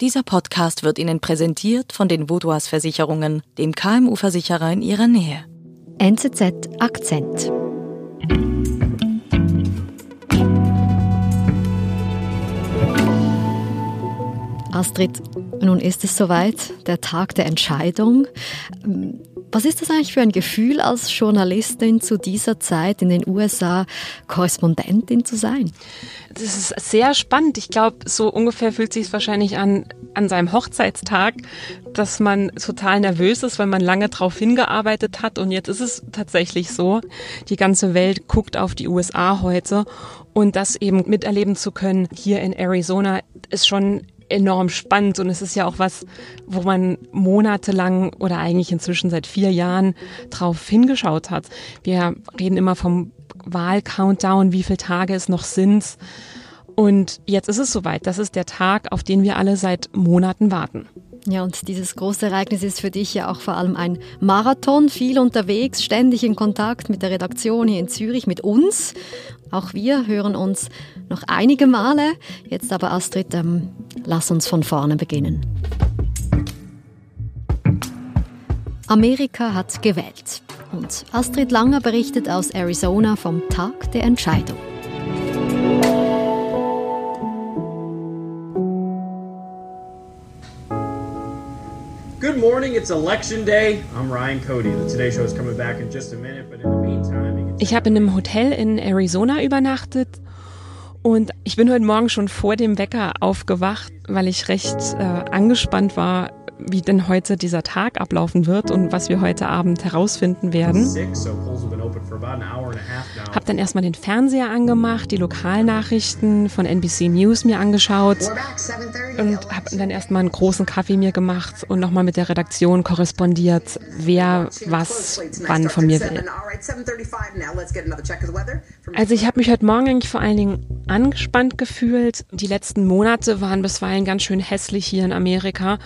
Dieser Podcast wird Ihnen präsentiert von den Vodouas Versicherungen, dem KMU-Versicherer in Ihrer Nähe. NZZ Akzent. Astrid, nun ist es soweit, der Tag der Entscheidung. Was ist das eigentlich für ein Gefühl, als Journalistin zu dieser Zeit in den USA Korrespondentin zu sein? Das ist sehr spannend. Ich glaube, so ungefähr fühlt sich es wahrscheinlich an an seinem Hochzeitstag, dass man total nervös ist, weil man lange darauf hingearbeitet hat. Und jetzt ist es tatsächlich so. Die ganze Welt guckt auf die USA heute. Und das eben miterleben zu können hier in Arizona ist schon enorm spannend und es ist ja auch was, wo man monatelang oder eigentlich inzwischen seit vier Jahren drauf hingeschaut hat. Wir reden immer vom Wahlcountdown, wie viele Tage es noch sind. Und jetzt ist es soweit. Das ist der Tag, auf den wir alle seit Monaten warten. Ja, und dieses große Ereignis ist für dich ja auch vor allem ein Marathon, viel unterwegs, ständig in Kontakt mit der Redaktion hier in Zürich, mit uns. Auch wir hören uns noch einige Male. Jetzt aber Astrid, ähm, lass uns von vorne beginnen. Amerika hat gewählt. Und Astrid Langer berichtet aus Arizona vom Tag der Entscheidung. Good morning, it's election day. I'm Ryan Cody. The Today Show is coming back in just a minute, but in the meantime, ich habe in einem Hotel in Arizona übernachtet und ich bin heute Morgen schon vor dem Wecker aufgewacht, weil ich recht äh, angespannt war, wie denn heute dieser Tag ablaufen wird und was wir heute Abend herausfinden werden. Hab dann erstmal den Fernseher angemacht, die Lokalnachrichten von NBC News mir angeschaut und habe dann erstmal einen großen Kaffee mir gemacht und nochmal mit der Redaktion korrespondiert, wer was wann von mir will. Also ich habe mich heute Morgen eigentlich vor allen Dingen angespannt gefühlt. Die letzten Monate waren bisweilen ganz schön hässlich hier in Amerika,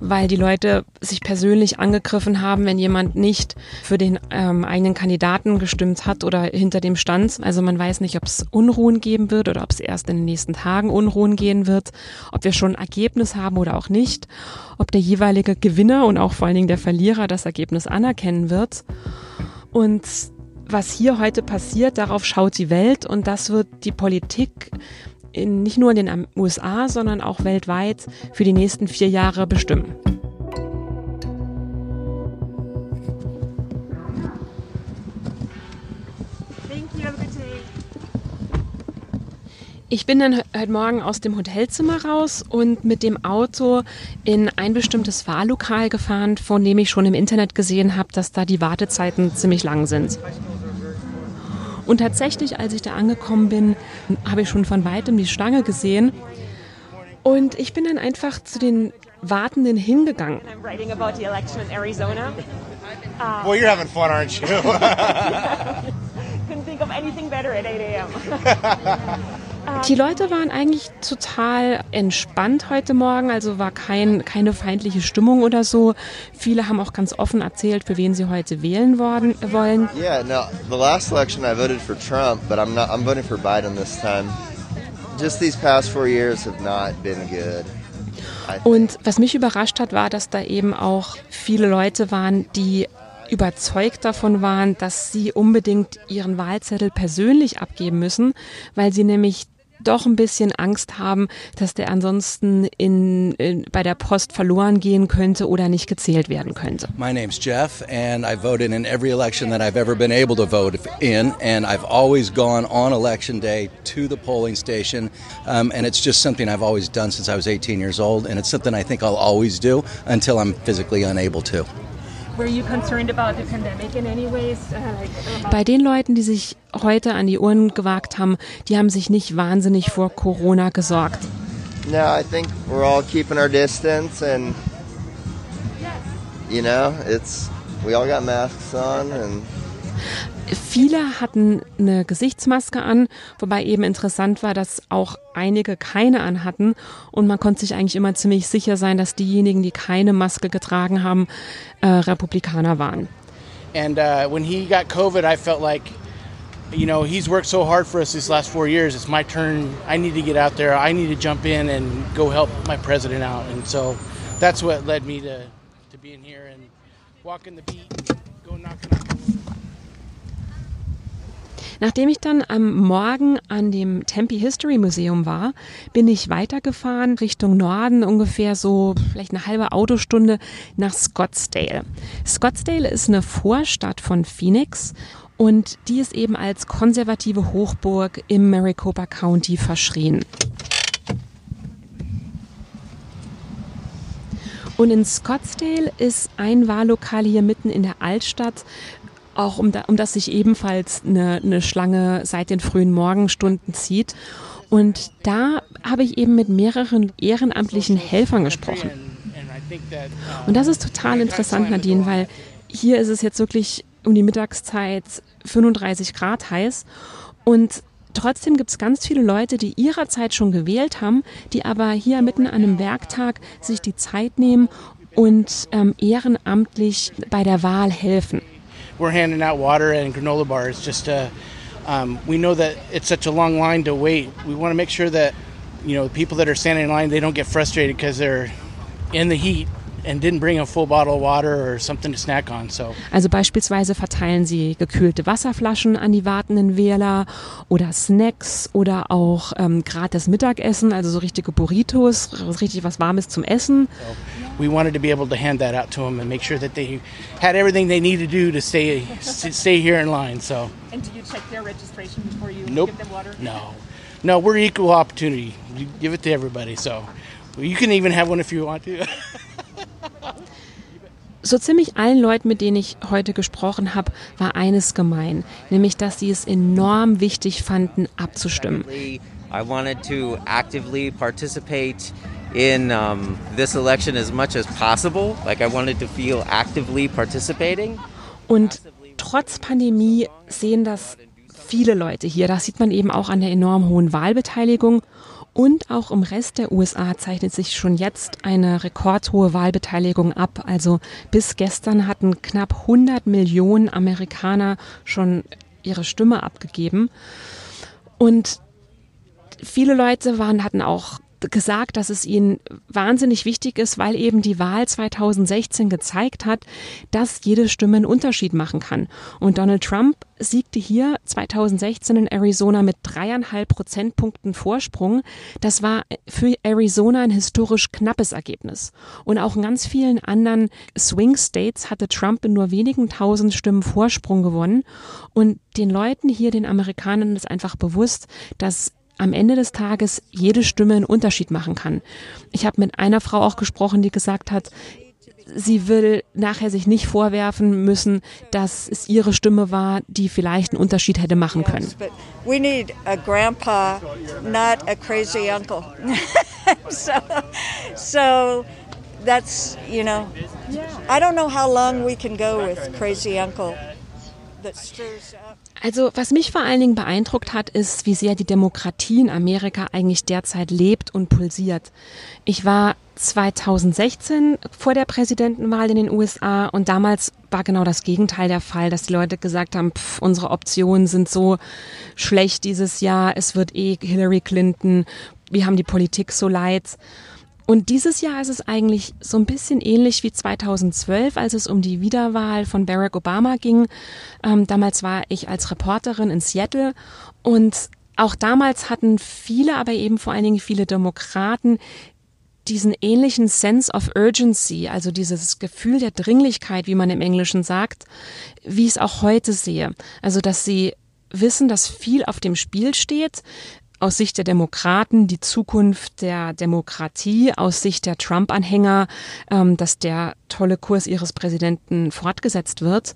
weil die Leute sich persönlich angegriffen haben, wenn jemand nicht für den ähm, eigenen Kandidaten gestimmt hat oder hinter dem stand. Also man weiß nicht, ob es Unruhen geben wird oder ob es erst in den nächsten Tagen Unruhen gehen wird, ob wir schon ein Ergebnis haben oder auch nicht, ob der jeweilige Gewinner und auch vor allen Dingen der Verlierer das Ergebnis anerkennen wird. Und was hier heute passiert, darauf schaut die Welt und das wird die Politik in, nicht nur in den USA, sondern auch weltweit für die nächsten vier Jahre bestimmen. Ich bin dann heute Morgen aus dem Hotelzimmer raus und mit dem Auto in ein bestimmtes Wahllokal gefahren, von dem ich schon im Internet gesehen habe, dass da die Wartezeiten ziemlich lang sind. Und tatsächlich, als ich da angekommen bin, habe ich schon von weitem die Stange gesehen. Und ich bin dann einfach zu den Wartenden hingegangen. Well, you're having fun, aren't you? Couldn't think of anything better at 8 a.m. Die Leute waren eigentlich total entspannt heute Morgen, also war kein, keine feindliche Stimmung oder so. Viele haben auch ganz offen erzählt, für wen sie heute wählen worden, wollen. Yeah, no, the last election I voted for Trump, but I'm not I'm voting for Biden this time. Just these past four years have not been good. Und was mich überrascht hat, war, dass da eben auch viele Leute waren, die überzeugt davon waren, dass sie unbedingt ihren Wahlzettel persönlich abgeben müssen, weil sie nämlich doch ein bisschen Angst haben, dass der ansonsten in, in, bei der Post verloren gehen könnte oder nicht gezählt werden könnte. My name's Jeff and I voted in every election that I've ever been able to vote in and I've always gone on election day to the polling station um, and it's just something I've always done since I was 18 years old and it's something I think I'll always do until I'm physically unable to. Bei den Leuten, die sich heute an die Uhren gewagt haben, die haben sich nicht wahnsinnig vor Corona gesorgt. No, I think we're all keeping our distance and you know, it's we all got masks on and Viele hatten eine Gesichtsmaske an, wobei eben interessant war, dass auch einige keine anhatten und man konnte sich eigentlich immer ziemlich sicher sein, dass diejenigen, die keine Maske getragen haben, äh, Republikaner waren. And uh, when he got COVID, I felt like you know, he's worked so hard for us these last four years. It's my turn. I need to get out there. I need to jump in and go help my president out. And so that's what led me to, to being here and walking the beat, go knocking on Nachdem ich dann am Morgen an dem Tempe History Museum war, bin ich weitergefahren Richtung Norden, ungefähr so vielleicht eine halbe Autostunde nach Scottsdale. Scottsdale ist eine Vorstadt von Phoenix und die ist eben als konservative Hochburg im Maricopa County verschrien. Und in Scottsdale ist ein Wahllokal hier mitten in der Altstadt, auch um, da, um das sich ebenfalls eine, eine Schlange seit den frühen Morgenstunden zieht. Und da habe ich eben mit mehreren ehrenamtlichen Helfern gesprochen. Und das ist total interessant, Nadine, weil hier ist es jetzt wirklich um die Mittagszeit 35 Grad heiß und Trotzdem gibt es ganz viele Leute, die ihrerzeit schon gewählt haben, die aber hier mitten an einem Werktag sich die Zeit nehmen und ähm, ehrenamtlich bei der Wahl helfen. We're handing out water and granola bars just to, um, we know that it's such a long line to wait. We want to make sure that, you know, the people that are standing in line, they don't get frustrated because they're in the heat and didn't bring a full bottle of water or something to snack on. So. Also beispielsweise verteilen sie gekühlte Wasserflaschen an die wartenden Wähler oder Snacks oder auch ähm, gratis Mittagessen, also so richtige Burritos, richtig was Warmes zum Essen. So we wanted to be able to hand that out to them and make sure that they had everything they needed to do to stay stay here in line. So. And do you check their registration before you nope. give them water? No, no, we're equal opportunity. You give it to everybody. So you can even have one if you want to. So ziemlich allen Leuten, mit denen ich heute gesprochen habe, war eines gemein, nämlich dass sie es enorm wichtig fanden, abzustimmen. I wanted to actively participate in um, this election as much as possible. Like I wanted to feel actively participating. Und trotz Pandemie sehen das viele Leute hier. Das sieht man eben auch an der enorm hohen Wahlbeteiligung. Und auch im Rest der USA zeichnet sich schon jetzt eine rekordhohe Wahlbeteiligung ab. Also bis gestern hatten knapp 100 Millionen Amerikaner schon ihre Stimme abgegeben. Und viele Leute waren, hatten auch gesagt, dass es ihnen wahnsinnig wichtig ist, weil eben die Wahl 2016 gezeigt hat, dass jede Stimme einen Unterschied machen kann. Und Donald Trump siegte hier 2016 in Arizona mit dreieinhalb Prozentpunkten Vorsprung. Das war für Arizona ein historisch knappes Ergebnis. Und auch in ganz vielen anderen Swing States hatte Trump in nur wenigen tausend Stimmen Vorsprung gewonnen. Und den Leuten hier, den Amerikanern, ist einfach bewusst, dass am Ende des Tages jede Stimme einen Unterschied machen kann. Ich habe mit einer Frau auch gesprochen, die gesagt hat, sie will nachher sich nicht vorwerfen müssen, dass es ihre Stimme war, die vielleicht einen Unterschied hätte machen können. we need a grandpa, not a crazy uncle. so, so that's, you know, I don't know how long we can go with crazy uncle that stirs up. Also was mich vor allen Dingen beeindruckt hat, ist, wie sehr die Demokratie in Amerika eigentlich derzeit lebt und pulsiert. Ich war 2016 vor der Präsidentenwahl in den USA und damals war genau das Gegenteil der Fall, dass die Leute gesagt haben, pff, unsere Optionen sind so schlecht dieses Jahr, es wird eh Hillary Clinton, wir haben die Politik so leid. Und dieses Jahr ist es eigentlich so ein bisschen ähnlich wie 2012, als es um die Wiederwahl von Barack Obama ging. Ähm, damals war ich als Reporterin in Seattle und auch damals hatten viele, aber eben vor allen Dingen viele Demokraten diesen ähnlichen Sense of Urgency, also dieses Gefühl der Dringlichkeit, wie man im Englischen sagt, wie ich es auch heute sehe. Also, dass sie wissen, dass viel auf dem Spiel steht, aus Sicht der Demokraten die Zukunft der Demokratie, aus Sicht der Trump-Anhänger, ähm, dass der tolle Kurs ihres Präsidenten fortgesetzt wird.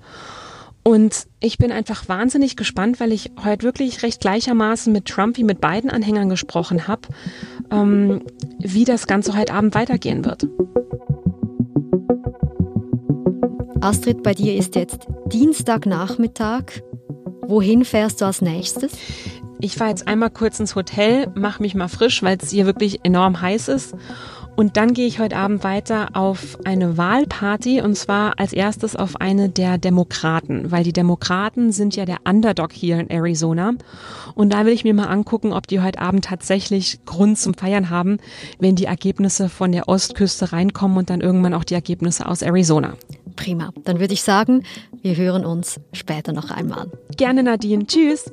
Und ich bin einfach wahnsinnig gespannt, weil ich heute wirklich recht gleichermaßen mit Trump wie mit beiden Anhängern gesprochen habe, ähm, wie das Ganze heute Abend weitergehen wird. Astrid, bei dir ist jetzt Dienstagnachmittag. Wohin fährst du als nächstes? Ich fahre jetzt einmal kurz ins Hotel, mache mich mal frisch, weil es hier wirklich enorm heiß ist. Und dann gehe ich heute Abend weiter auf eine Wahlparty und zwar als erstes auf eine der Demokraten, weil die Demokraten sind ja der Underdog hier in Arizona. Und da will ich mir mal angucken, ob die heute Abend tatsächlich Grund zum Feiern haben, wenn die Ergebnisse von der Ostküste reinkommen und dann irgendwann auch die Ergebnisse aus Arizona. Prima. Dann würde ich sagen, wir hören uns später noch einmal. Gerne, Nadine. Tschüss.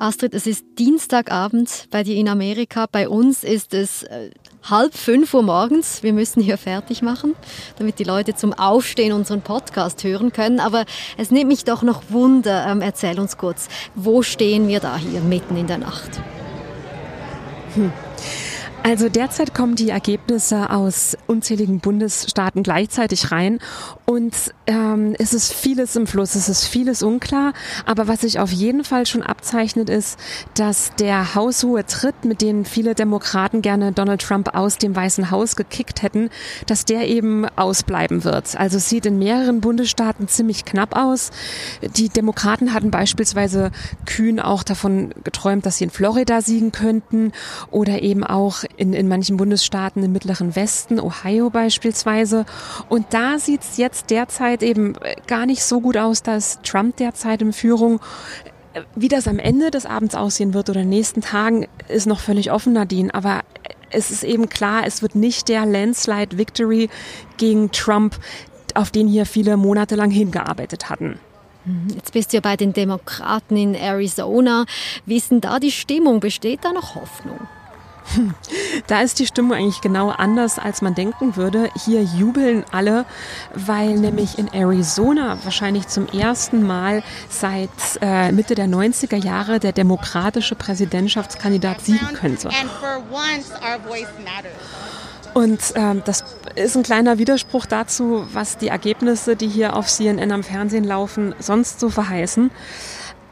Astrid, es ist Dienstagabend bei dir in Amerika. Bei uns ist es äh, halb fünf Uhr morgens. Wir müssen hier fertig machen, damit die Leute zum Aufstehen unseren Podcast hören können. Aber es nimmt mich doch noch Wunder. Ähm, erzähl uns kurz, wo stehen wir da hier mitten in der Nacht? Hm. Also derzeit kommen die Ergebnisse aus unzähligen Bundesstaaten gleichzeitig rein und ähm, es ist vieles im Fluss, es ist vieles unklar, aber was sich auf jeden Fall schon abzeichnet ist, dass der haushohe Tritt, mit dem viele Demokraten gerne Donald Trump aus dem Weißen Haus gekickt hätten, dass der eben ausbleiben wird. Also es sieht in mehreren Bundesstaaten ziemlich knapp aus. Die Demokraten hatten beispielsweise kühn auch davon geträumt, dass sie in Florida siegen könnten oder eben auch in, in manchen Bundesstaaten im mittleren Westen, Ohio beispielsweise. Und da sieht es jetzt derzeit eben gar nicht so gut aus, dass Trump derzeit in Führung. Wie das am Ende des Abends aussehen wird oder in den nächsten Tagen, ist noch völlig offen, Nadine. Aber es ist eben klar, es wird nicht der Landslide Victory gegen Trump, auf den hier viele Monate lang hingearbeitet hatten. Mhm. Jetzt bist du ja bei den Demokraten in Arizona. Wie ist denn da die Stimmung? Besteht da noch Hoffnung? Da ist die Stimmung eigentlich genau anders, als man denken würde. Hier jubeln alle, weil nämlich in Arizona wahrscheinlich zum ersten Mal seit äh, Mitte der 90er Jahre der demokratische Präsidentschaftskandidat siegen könnte. Und ähm, das ist ein kleiner Widerspruch dazu, was die Ergebnisse, die hier auf CNN am Fernsehen laufen, sonst so verheißen.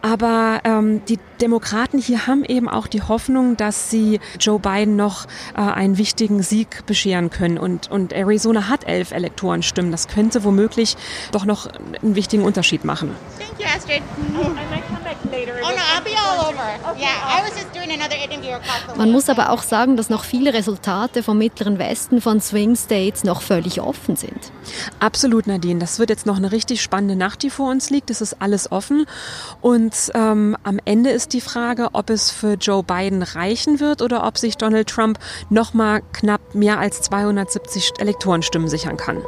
Aber ähm, die Demokraten hier haben eben auch die Hoffnung, dass sie Joe Biden noch äh, einen wichtigen Sieg bescheren können. Und, und Arizona hat elf Elektorenstimmen. Das könnte womöglich doch noch einen wichtigen Unterschied machen. Thank you, Astrid. Oh, Man muss aber auch sagen, dass noch viele Resultate vom mittleren Westen von Swing States noch völlig offen sind. Absolut, Nadine. Das wird jetzt noch eine richtig spannende Nacht, die vor uns liegt. Das ist alles offen. Und ähm, am Ende ist die Frage, ob es für Joe Biden reichen wird oder ob sich Donald Trump noch mal knapp mehr als 270 Elektorenstimmen sichern kann.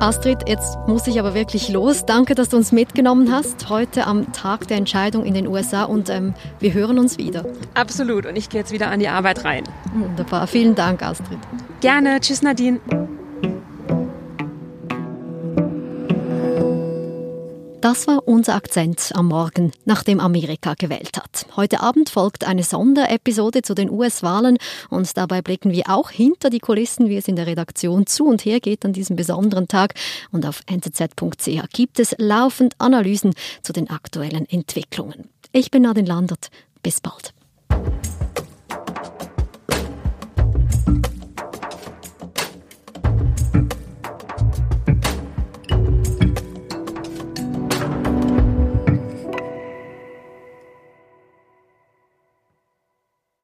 Astrid, jetzt muss ich aber wirklich los. Danke, dass du uns mitgenommen hast, heute am Tag der Entscheidung in den USA und ähm, wir hören uns wieder. Absolut und ich gehe jetzt wieder an die Arbeit rein. Wunderbar, vielen Dank, Astrid. Gerne, tschüss Nadine. Das war unser Akzent am Morgen, nachdem Amerika gewählt hat. Heute Abend folgt eine Sonderepisode zu den US-Wahlen und dabei blicken wir auch hinter die Kulissen, wie es in der Redaktion zu und her geht an diesem besonderen Tag. Und auf nzz.ch gibt es laufend Analysen zu den aktuellen Entwicklungen. Ich bin Nadine Landert. Bis bald.